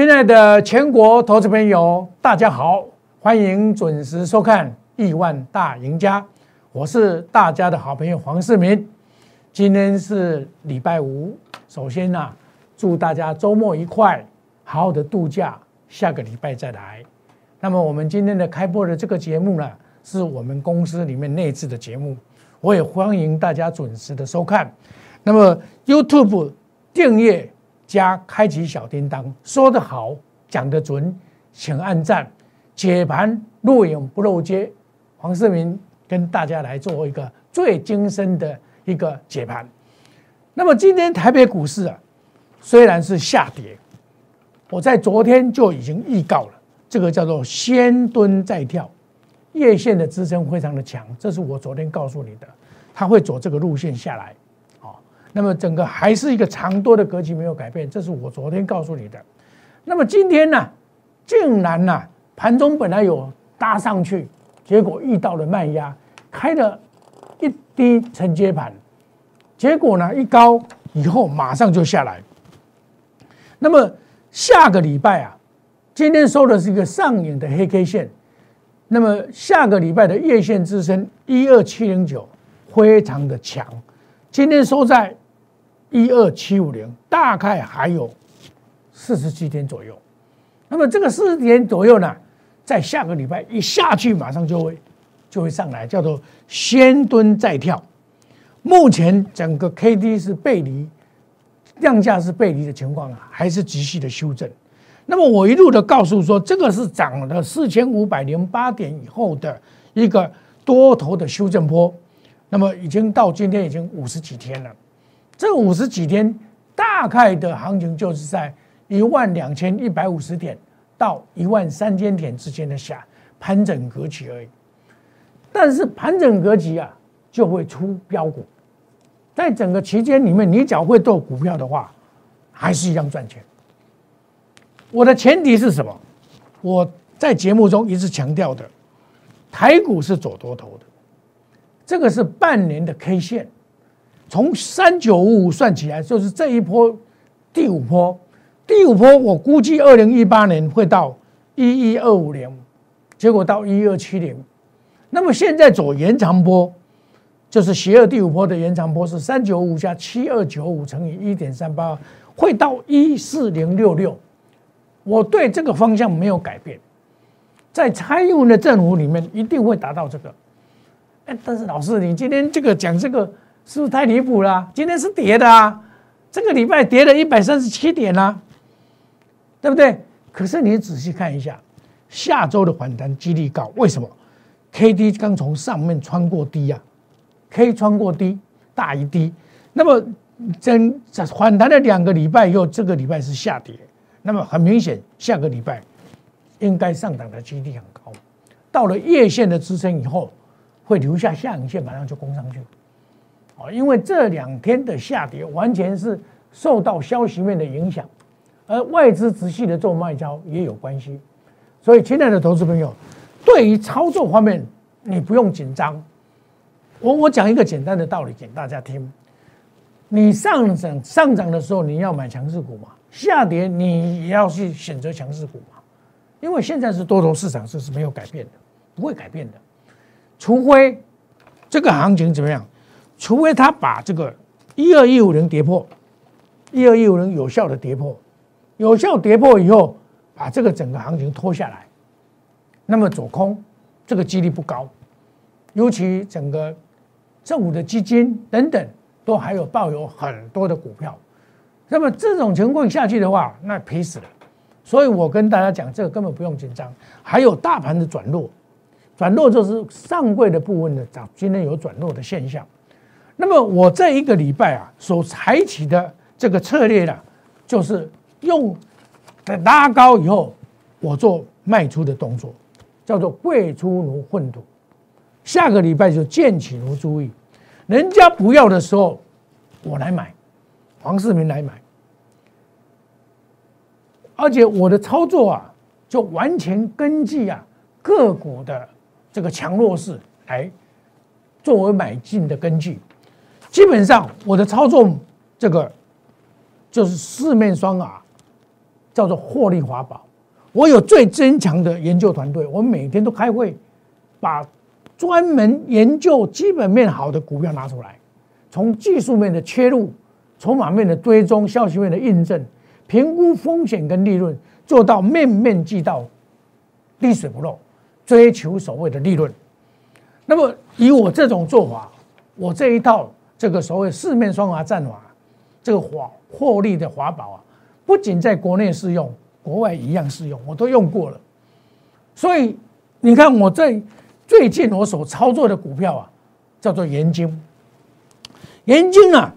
亲爱的全国投资朋友，大家好，欢迎准时收看《亿万大赢家》，我是大家的好朋友黄世明。今天是礼拜五，首先呢，祝大家周末愉快，好好的度假，下个礼拜再来。那么我们今天的开播的这个节目呢，是我们公司里面内置的节目，我也欢迎大家准时的收看。那么 YouTube 订阅。加开启小叮当，说得好，讲得准，请按赞。解盘录影不漏接，黄世明跟大家来做一个最精深的一个解盘。那么今天台北股市啊，虽然是下跌，我在昨天就已经预告了，这个叫做先蹲再跳，月线的支撑非常的强，这是我昨天告诉你的，它会走这个路线下来。那么整个还是一个长多的格局没有改变，这是我昨天告诉你的。那么今天呢，竟然呢盘中本来有搭上去，结果遇到了卖压，开了一低承接盘，结果呢一高以后马上就下来。那么下个礼拜啊，今天收的是一个上影的黑 K 线，那么下个礼拜的月线支撑一二七零九非常的强，今天收在。一二七五零大概还有四十七天左右，那么这个四十天左右呢，在下个礼拜一下去，马上就会就会上来，叫做先蹲再跳。目前整个 K D 是背离，量价是背离的情况啊，还是急剧的修正。那么我一路的告诉说，这个是涨了四千五百零八点以后的一个多头的修正波，那么已经到今天已经五十几天了。这五十几天大概的行情就是在一万两千一百五十点到一万三千点之间的下盘整格局而已。但是盘整格局啊，就会出标股。在整个期间里面，你只要会做股票的话，还是一样赚钱。我的前提是什么？我在节目中一直强调的，台股是走多头的，这个是半年的 K 线。从三九五五算起来，就是这一波第五波，第五波我估计二零一八年会到一一二五零，结果到一二七零，那么现在走延长波，就是邪恶第五波的延长波是三九五加七二九五乘以一点三八，会到一四零六六，我对这个方向没有改变，在蔡英文的政府里面一定会达到这个，哎，但是老师你今天这个讲这个。是不是太离谱了？今天是跌的啊，这个礼拜跌了一百三十七点啊，对不对？可是你仔细看一下，下周的反弹几率高，为什么？K D 刚从上面穿过低呀，K 穿过低大于低，那么整反弹了两个礼拜以后，这个礼拜是下跌，那么很明显，下个礼拜应该上涨的几率很高。到了月线的支撑以后，会留下下影线，马上就攻上去。哦，因为这两天的下跌完全是受到消息面的影响，而外资持续的做卖招也有关系，所以亲爱的投资朋友，对于操作方面你不用紧张。我我讲一个简单的道理给大家听：你上涨上涨的时候你要买强势股嘛，下跌你也要去选择强势股嘛，因为现在是多头市场，这是没有改变的，不会改变的，除非这个行情怎么样。除非他把这个一二一五零跌破，一二一五零有效的跌破，有效跌破以后，把这个整个行情拖下来，那么走空这个几率不高，尤其整个政府的基金等等都还有抱有很多的股票，那么这种情况下去的话，那赔死了。所以我跟大家讲，这个根本不用紧张。还有大盘的转弱，转弱就是上柜的部分的早今天有转弱的现象。那么我这一个礼拜啊，所采取的这个策略呢，就是用拉高以后，我做卖出的动作，叫做贵出如粪土。下个礼拜就见起如注意，人家不要的时候，我来买，黄世明来买，而且我的操作啊，就完全根据啊个股的这个强弱势来作为买进的根据。基本上我的操作这个就是四面双啊，叫做获利法宝。我有最坚强的研究团队，我每天都开会，把专门研究基本面好的股票拿出来，从技术面的切入，筹码面的追踪，消息面的印证，评估风险跟利润，做到面面俱到，滴水不漏，追求所谓的利润。那么以我这种做法，我这一套这个所谓四面双滑战法，这个华获利的法宝啊，不仅在国内适用。国外一样适用，我都用过了，所以你看我在最近我所操作的股票啊，叫做盐金。盐金啊，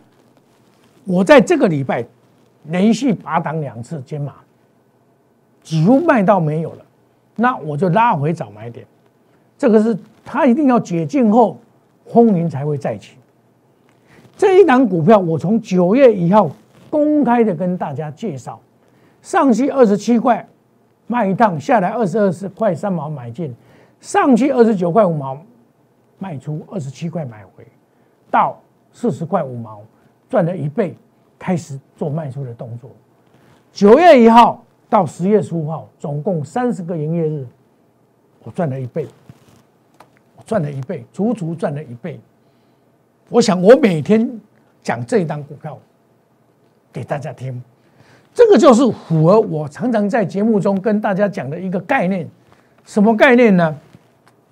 我在这个礼拜连续拔档两次减码，几乎卖到没有了，那我就拉回早买点。这个是它一定要解禁后风云才会再起。这一档股票我从九月一号公开的跟大家介绍。上去二十七块卖一趟，下来二十二块三毛买进，上去二十九块五毛卖出，二十七块买回，到四十块五毛赚了一倍，开始做卖出的动作。九月一号到十月十五号，总共三十个营业日，我赚了一倍，我赚了一倍，足足赚了一倍。我想我每天讲这一档股票给大家听。这个就是符合我常常在节目中跟大家讲的一个概念，什么概念呢？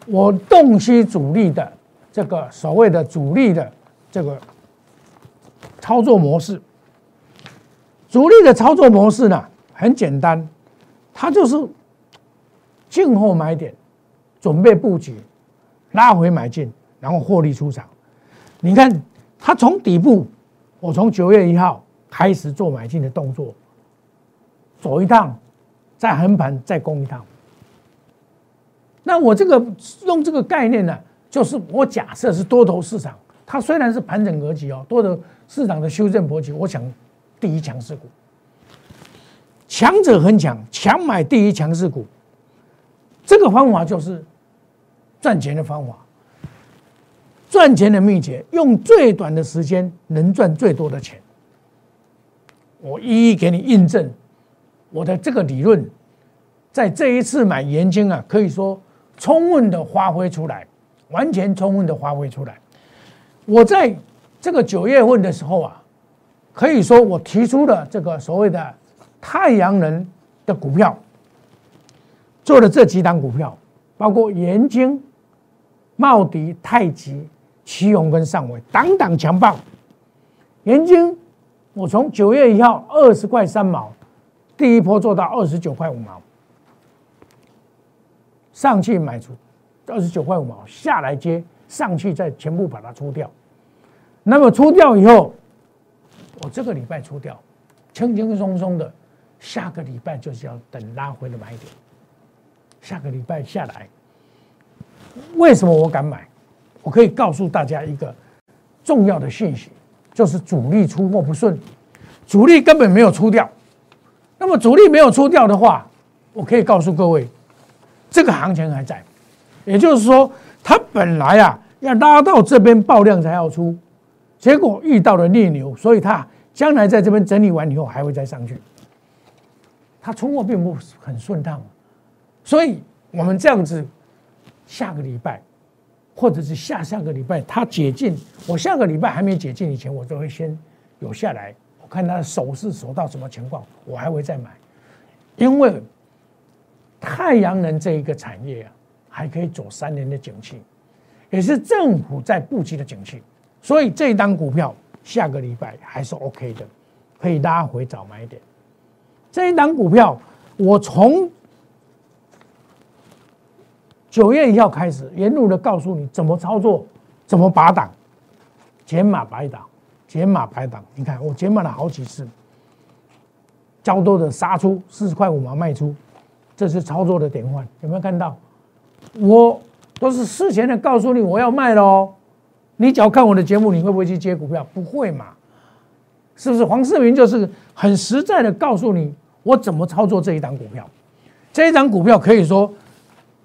我洞悉主力的这个所谓的主力的这个操作模式。主力的操作模式呢，很简单，它就是静候买点，准备布局，拉回买进，然后获利出场。你看，它从底部，我从九月一号开始做买进的动作。走一趟，再横盘，再攻一趟。那我这个用这个概念呢，就是我假设是多头市场，它虽然是盘整格局哦，多头市场的修正格局，我想第一强势股，强者很强，强买第一强势股，这个方法就是赚钱的方法，赚钱的秘诀，用最短的时间能赚最多的钱。我一一给你印证。我的这个理论，在这一次买盐金啊，可以说充分的发挥出来，完全充分的发挥出来。我在这个九月份的时候啊，可以说我提出了这个所谓的太阳能的股票，做了这几档股票，包括盐金、茂迪、太极、奇宏跟上尾，档档强棒。盐金，我从九月一号二十块三毛。第一波做到二十九块五毛，上去买出二十九块五毛，下来接上去再全部把它出掉。那么出掉以后，我这个礼拜出掉，轻轻松松的，下个礼拜就是要等拉回的买点。下个礼拜下来，为什么我敢买？我可以告诉大家一个重要的信息，就是主力出货不顺，主力根本没有出掉。那么主力没有出掉的话，我可以告诉各位，这个行情还在。也就是说，它本来啊要拉到这边爆量才要出，结果遇到了逆流，所以它将来在这边整理完以后还会再上去。它出货并不很顺畅，所以我们这样子，下个礼拜或者是下下个礼拜它解禁，我下个礼拜还没解禁以前，我都会先有下来。我看它的手势守到什么情况，我还会再买，因为太阳能这一个产业啊，还可以走三年的景气，也是政府在布局的景气，所以这一单股票下个礼拜还是 OK 的，可以拉回早买点。这一单股票，我从九月一号开始，沿路的告诉你怎么操作，怎么拔档，减码白档。减码排档，你看我减码了好几次，较多的杀出四十块五毛卖出，这是操作的典范，有没有看到？我都是事前的告诉你我要卖了哦，你只要看我的节目，你会不会去接股票？不会嘛？是不是？黄世明就是很实在的告诉你我怎么操作这一档股票，这一档股票可以说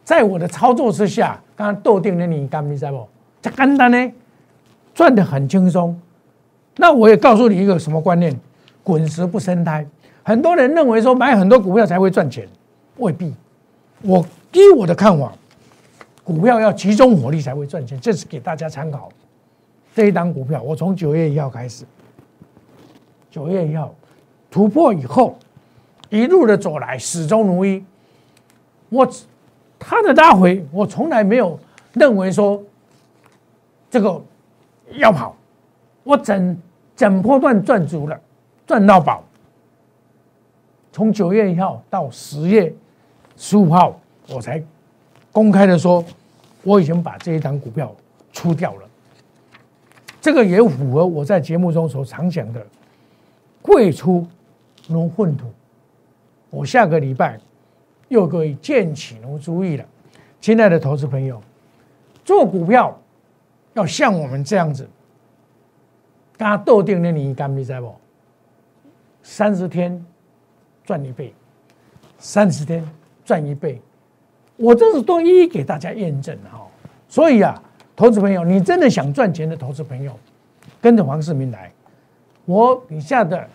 在我的操作之下，刚刚豆定的你干没在不？这简单呢，赚的很轻松。那我也告诉你一个什么观念：滚石不生胎，很多人认为说买很多股票才会赚钱，未必。我依我的看法，股票要集中火力才会赚钱，这是给大家参考。这一档股票，我从九月一号开始，九月一号突破以后，一路的走来，始终如一。我它的拉回，我从来没有认为说这个要跑，我整整波段赚足了，赚到宝。从九月一号到十月十五号，我才公开的说，我已经把这一档股票出掉了。这个也符合我在节目中所常讲的“贵出如粪土”。我下个礼拜又可以见起如注意了，亲爱的投资朋友，做股票要像我们这样子，刚斗定的你敢不在不？三十天赚一倍，三十天赚一倍，我这是都一一给大家验证哈。所以啊。投资朋友，你真的想赚钱的投资朋友，跟着黄世明来。我底下的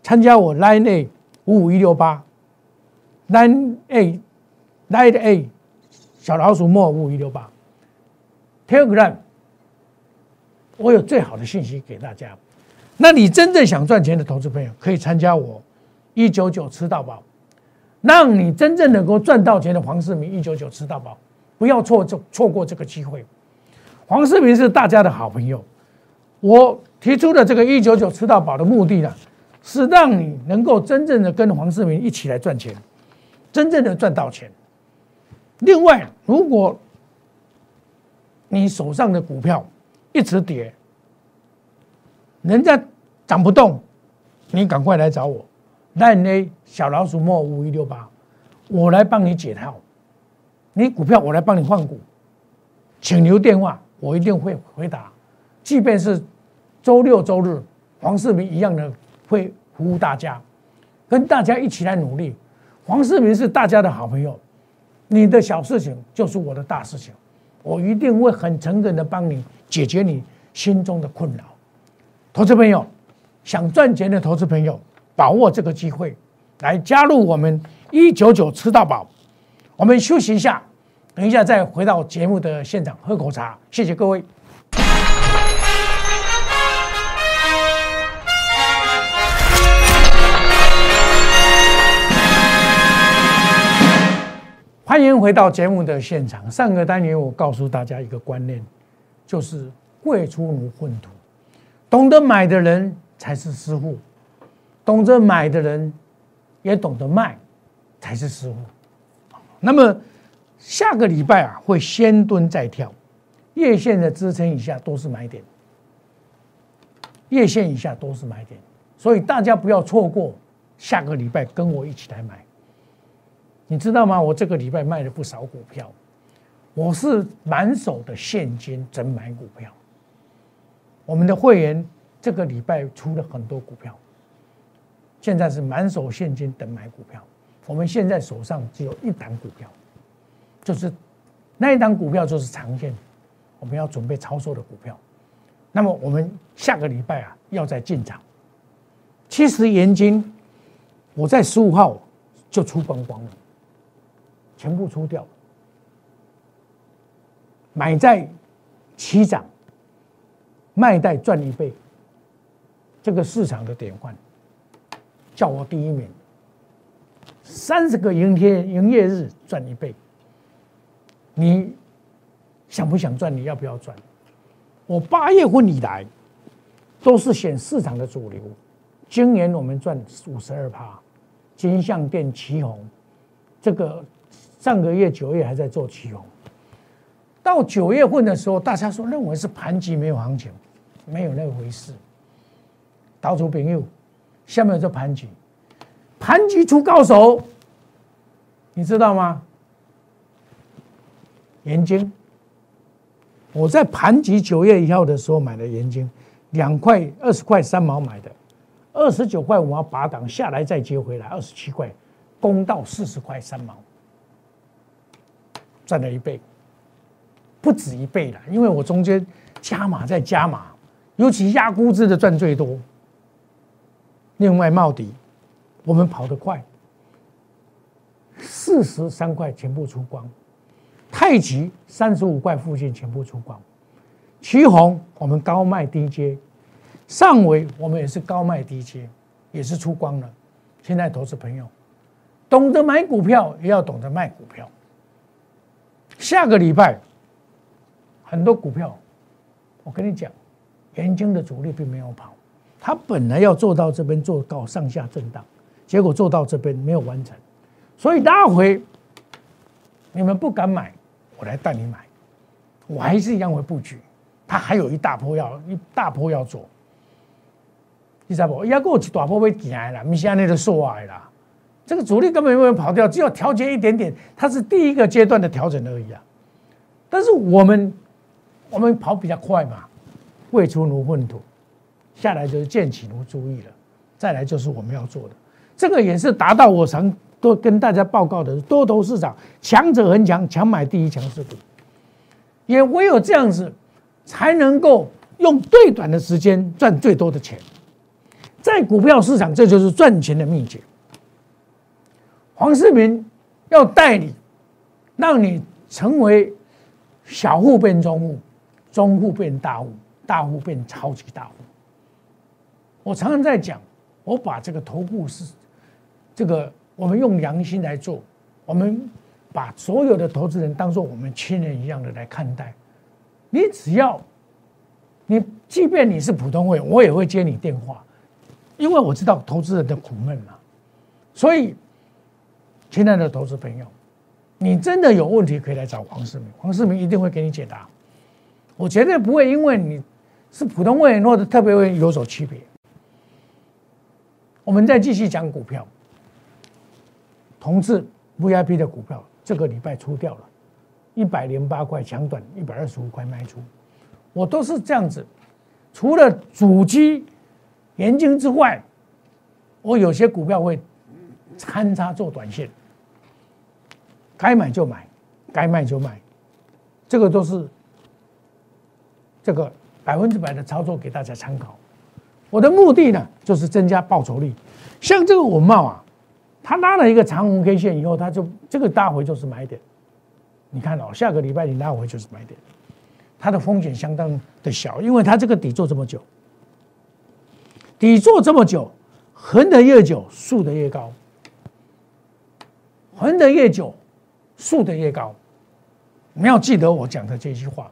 参加我 Line A 五五一六八，Line A Line A 小老鼠莫五一六八，Telegram 我有最好的信息给大家。那你真正想赚钱的投资朋友，可以参加我一九九吃到饱，让你真正能够赚到钱的黄世明一九九吃到饱。不要错这错过这个机会。黄世明是大家的好朋友，我提出的这个一九九吃到饱的目的呢，是让你能够真正的跟黄世明一起来赚钱，真正的赚到钱。另外，如果你手上的股票一直跌，人家涨不动，你赶快来找我，烂 A 小老鼠莫五一六八，我来帮你解套。你股票我来帮你换股，请留电话，我一定会回答。即便是周六周日，黄世明一样的会服务大家，跟大家一起来努力。黄世明是大家的好朋友，你的小事情就是我的大事情，我一定会很诚恳的帮你解决你心中的困扰。投资朋友，想赚钱的投资朋友，把握这个机会来加入我们一九九吃到饱。我们休息一下，等一下再回到节目的现场喝口茶。谢谢各位，欢迎回到节目的现场。上个单元我告诉大家一个观念，就是贵出如粪土，懂得买的人才是师傅，懂得买的人也懂得卖才是师傅。那么下个礼拜啊，会先蹲再跳，月线的支撑以下都是买点，月线以下都是买点，所以大家不要错过下个礼拜跟我一起来买。你知道吗？我这个礼拜卖了不少股票，我是满手的现金整买股票。我们的会员这个礼拜出了很多股票，现在是满手现金等买股票。我们现在手上只有一档股票，就是那一档股票就是长线，我们要准备操作的股票。那么我们下个礼拜啊，要再进场。其实盐金，我在十五号就出光光了，全部出掉，买在起涨，卖在赚一倍，这个市场的典范，叫我第一名。三十个营天营业日赚一倍，你想不想赚？你要不要赚？我八月份以来都是选市场的主流，今年我们赚五十二趴，金相店旗红，这个上个月九月还在做旗红，到九月份的时候，大家说认为是盘局没有行情，没有那回事。岛主朋友，下面这盘局。盘局出高手，你知道吗？盐金，我在盘局九月一号的时候买的盐金，两块二十块三毛买的，二十九块五毛八档下来再接回来，二十七块，攻到四十块三毛，赚了一倍，不止一倍了，因为我中间加码再加码，尤其压估值的赚最多。另外茂迪，我们跑得快，四十三块全部出光，太极三十五块附近全部出光，旗红我们高卖低接，上尾我们也是高卖低接，也是出光了。现在投资朋友懂得买股票，也要懂得卖股票。下个礼拜很多股票，我跟你讲，元晶的主力并没有跑，他本来要做到这边做高上下震荡，结果做到这边没有完成，所以拉回你们不敢买，我来带你买，我还是一样会布局，他还有一大波要一大波要做，你知道不？要给我一大波要行的啦，不是安尼就说的啦。这个主力根本没有跑掉，只有调节一点点，它是第一个阶段的调整而已啊。但是我们我们跑比较快嘛，未出如粪土，下来就是见起如注意了。再来就是我们要做的，这个也是达到我常都跟大家报告的多头市场，强者恒强，强买第一强势股。也唯有这样子，才能够用最短的时间赚最多的钱。在股票市场，这就是赚钱的秘诀。黄世明要带你，让你成为小户变中户，中户变大户，大户变超级大户。我常常在讲，我把这个投顾是这个，我们用良心来做，我们把所有的投资人当做我们亲人一样的来看待。你只要，你即便你是普通会员，我也会接你电话，因为我知道投资人的苦闷嘛，所以。亲爱的投资朋友，你真的有问题可以来找黄世明，黄世明一定会给你解答。我绝对不会因为你是普通会员或者特别会员有所区别。我们再继续讲股票，同志 VIP 的股票这个礼拜出掉了，一百零八块强短，一百二十五块卖出，我都是这样子。除了主机研究之外，我有些股票会参差做短线。该买就买，该卖就卖，这个都是这个百分之百的操作给大家参考。我的目的呢，就是增加报酬率。像这个文茂啊，它拉了一个长红 K 线以后，它就这个大回就是买点。你看哦，下个礼拜你拉回就是买点，它的风险相当的小，因为它这个底做这么久，底做这么久，横的越久，竖的越高，横的越久。竖的越高，你要记得我讲的这句话。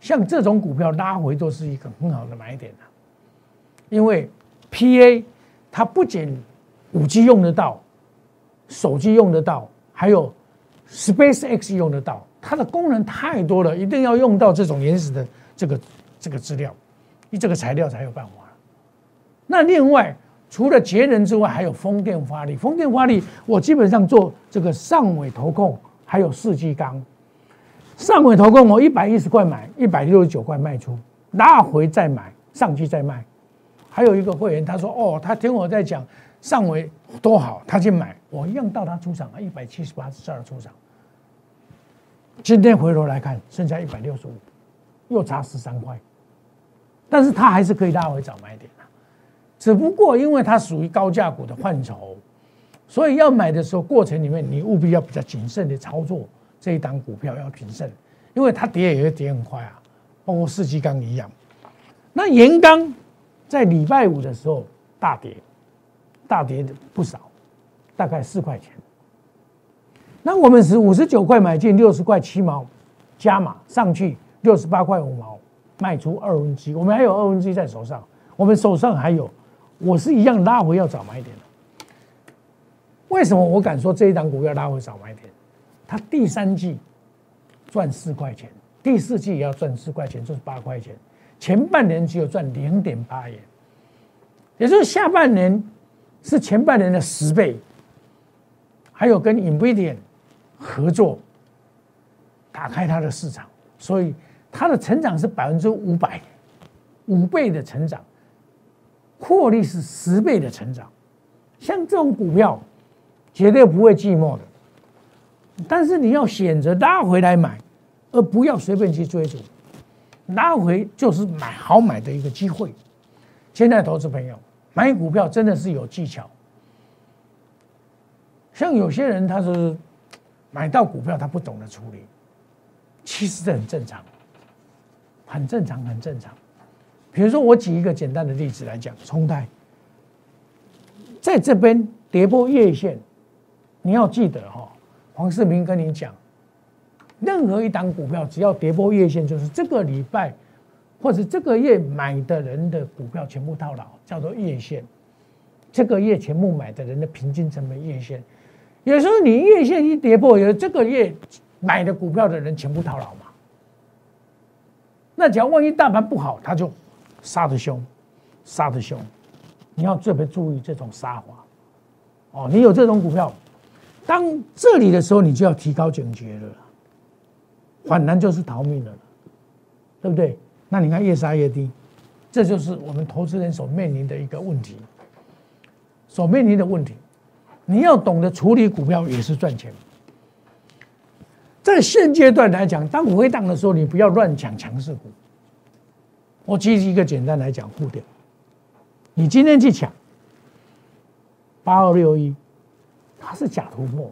像这种股票拉回都是一个很好的买点啊因为 PA 它不仅五 G 用得到，手机用得到，还有 SpaceX 用得到，它的功能太多了，一定要用到这种原始的这个这个资料，你这个材料才有办法。那另外。除了节能之外，还有风电发力。风电发力，我基本上做这个上尾投控，还有四季钢。上回投控，我一百一十块买，一百六十九块卖出，拉回再买，上去再卖。还有一个会员，他说：“哦，他听我在讲上回多好，他去买，我一样到他出场啊，一百七十八十二出场。今天回头来看，剩下一百六十五，又差十三块，但是他还是可以拉回早买点。”只不过因为它属于高价股的范畴，所以要买的时候过程里面你务必要比较谨慎的操作这一档股票要谨慎，因为它跌也会跌很快啊，包括四季钢一样。那盐钢在礼拜五的时候大跌，大跌不少，大概四块钱。那我们是五十九块买进，六十块七毛加码上去，六十八块五毛卖出二分之一，我们还有二分之一在手上，我们手上还有。我是一样拉回要早买点的。为什么我敢说这一档股票拉回少买点？它第三季赚四块钱，第四季也要赚四块钱，就是八块钱。前半年只有赚零点八元，也就是下半年是前半年的十倍。还有跟 Nvidia 合作，打开它的市场，所以它的成长是百分之五百，五倍的成长。获利是十倍的成长，像这种股票绝对不会寂寞的。但是你要选择拉回来买，而不要随便去追逐。拉回就是买好买的一个机会。现在投资朋友买股票真的是有技巧。像有些人他是买到股票他不懂得处理，其实这很正常，很正常，很正常。比如说我举一个简单的例子来讲，冲泰在这边跌破月线，你要记得哈，黄世明跟你讲，任何一档股票只要跌破月线，就是这个礼拜或者这个月买的人的股票全部套牢，叫做月线。这个月全部买的人的平均成本月线。有时候你月线一跌破，有这个月买的股票的人全部套牢嘛？那只要万一大盘不好，他就杀的凶，杀的凶。你要特别注意这种杀法哦。你有这种股票，当这里的时候，你就要提高警觉了。反弹就是逃命了，对不对？那你看越杀越低，这就是我们投资人所面临的一个问题，所面临的问题。你要懂得处理股票也是赚钱。在现阶段来讲，当回档的时候，你不要乱抢强势股。我举一个简单来讲，护点。你今天去抢八二六一，它是假突破，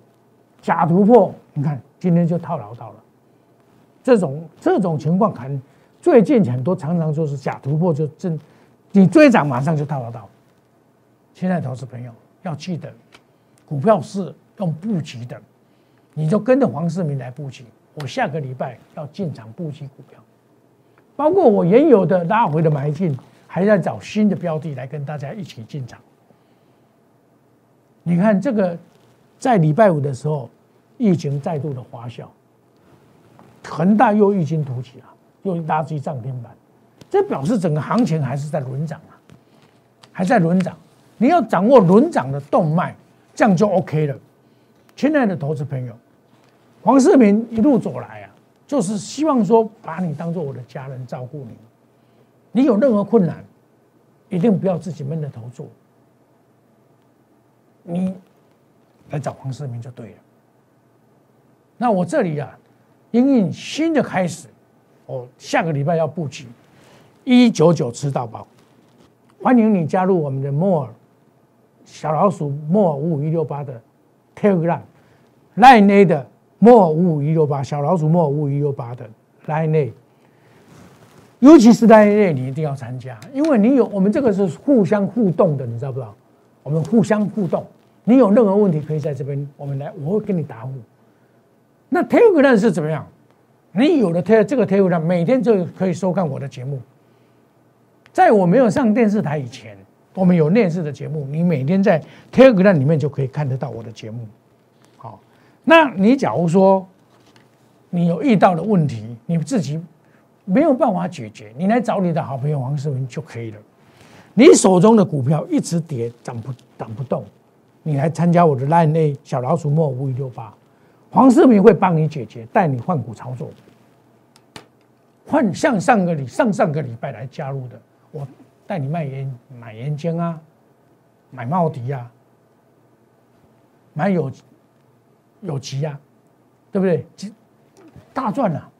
假突破，你看今天就套牢到了。这种这种情况，很最近很多常常就是假突破就真，你追涨马上就套牢到。现在投资朋友要记得。股票是用布局的，你就跟着黄世明来布局。我下个礼拜要进场布局股票，包括我原有的拉回的买进，还在找新的标的来跟大家一起进场。你看这个，在礼拜五的时候，疫情再度的发酵，恒大又异军突起了，又拉击涨停板，这表示整个行情还是在轮涨啊，还在轮涨。你要掌握轮涨的动脉。这样就 OK 了，亲爱的投资朋友，黄世明一路走来啊，就是希望说把你当做我的家人照顾你。你有任何困难，一定不要自己闷着头做，你来找黄世明就对了。那我这里啊，因应新的开始，我下个礼拜要布局一九九吃到饱，欢迎你加入我们的 More。小老鼠莫五五一六八的 Telegram，Line A 的莫五五一六八，小老鼠莫五五一六八的 Line A，尤其是 Line A 你一定要参加，因为你有我们这个是互相互动的，你知道不知道？我们互相互动，你有任何问题可以在这边，我们来我会给你答复。那 Telegram 是怎么样？你有了 Te 这个 Telegram，每天就可以收看我的节目，在我没有上电视台以前。我们有电视的节目，你每天在 Telegram 里面就可以看得到我的节目。好，那你假如说你有遇到的问题，你自己没有办法解决，你来找你的好朋友黄世明就可以了。你手中的股票一直跌，涨不涨不动，你来参加我的 Line A 小老鼠莫五一六八，黄世明会帮你解决，带你换股操作。换像上个礼上上个礼拜来加入的我。带你卖烟、买烟尖啊，买茂迪啊，买有有机啊，对不对？大赚了。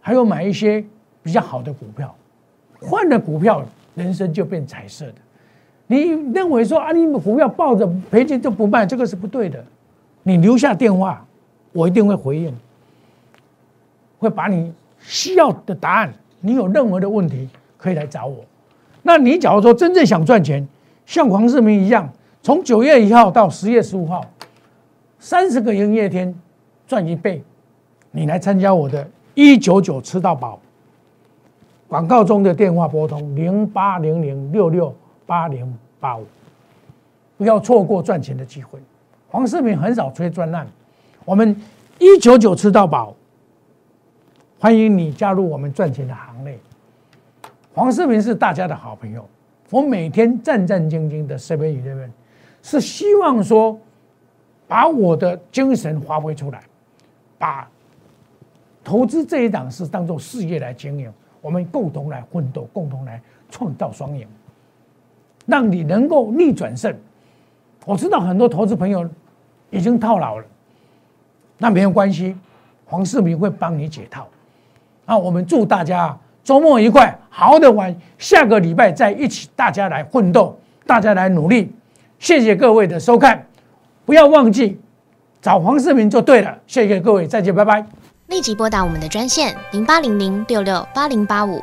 还有买一些比较好的股票，换了股票，人生就变彩色的。你认为说啊，你股票抱着赔钱就不卖，这个是不对的。你留下电话，我一定会回应，会把你需要的答案。你有任何的问题，可以来找我。那你假如说真正想赚钱，像黄世明一样，从九月一号到十月十五号，三十个营业天赚一倍，你来参加我的一九九吃到饱。广告中的电话拨通零八零零六六八零八五，不要错过赚钱的机会。黄世明很少吹专案，我们一九九吃到饱，欢迎你加入我们赚钱的行列。黄世明是大家的好朋友，我每天战战兢兢的身边与人。们，是希望说把我的精神发挥出来，把投资这一档事当做事业来经营，我们共同来奋斗，共同来创造双赢，让你能够逆转胜。我知道很多投资朋友已经套牢了，那没有关系，黄世明会帮你解套。那我们祝大家。周末愉快，好好的玩，下个礼拜再一起大家来奋斗。大家来努力。谢谢各位的收看，不要忘记找黄世明就对了。谢谢各位，再见，拜拜。立即拨打我们的专线零八零零六六八零八五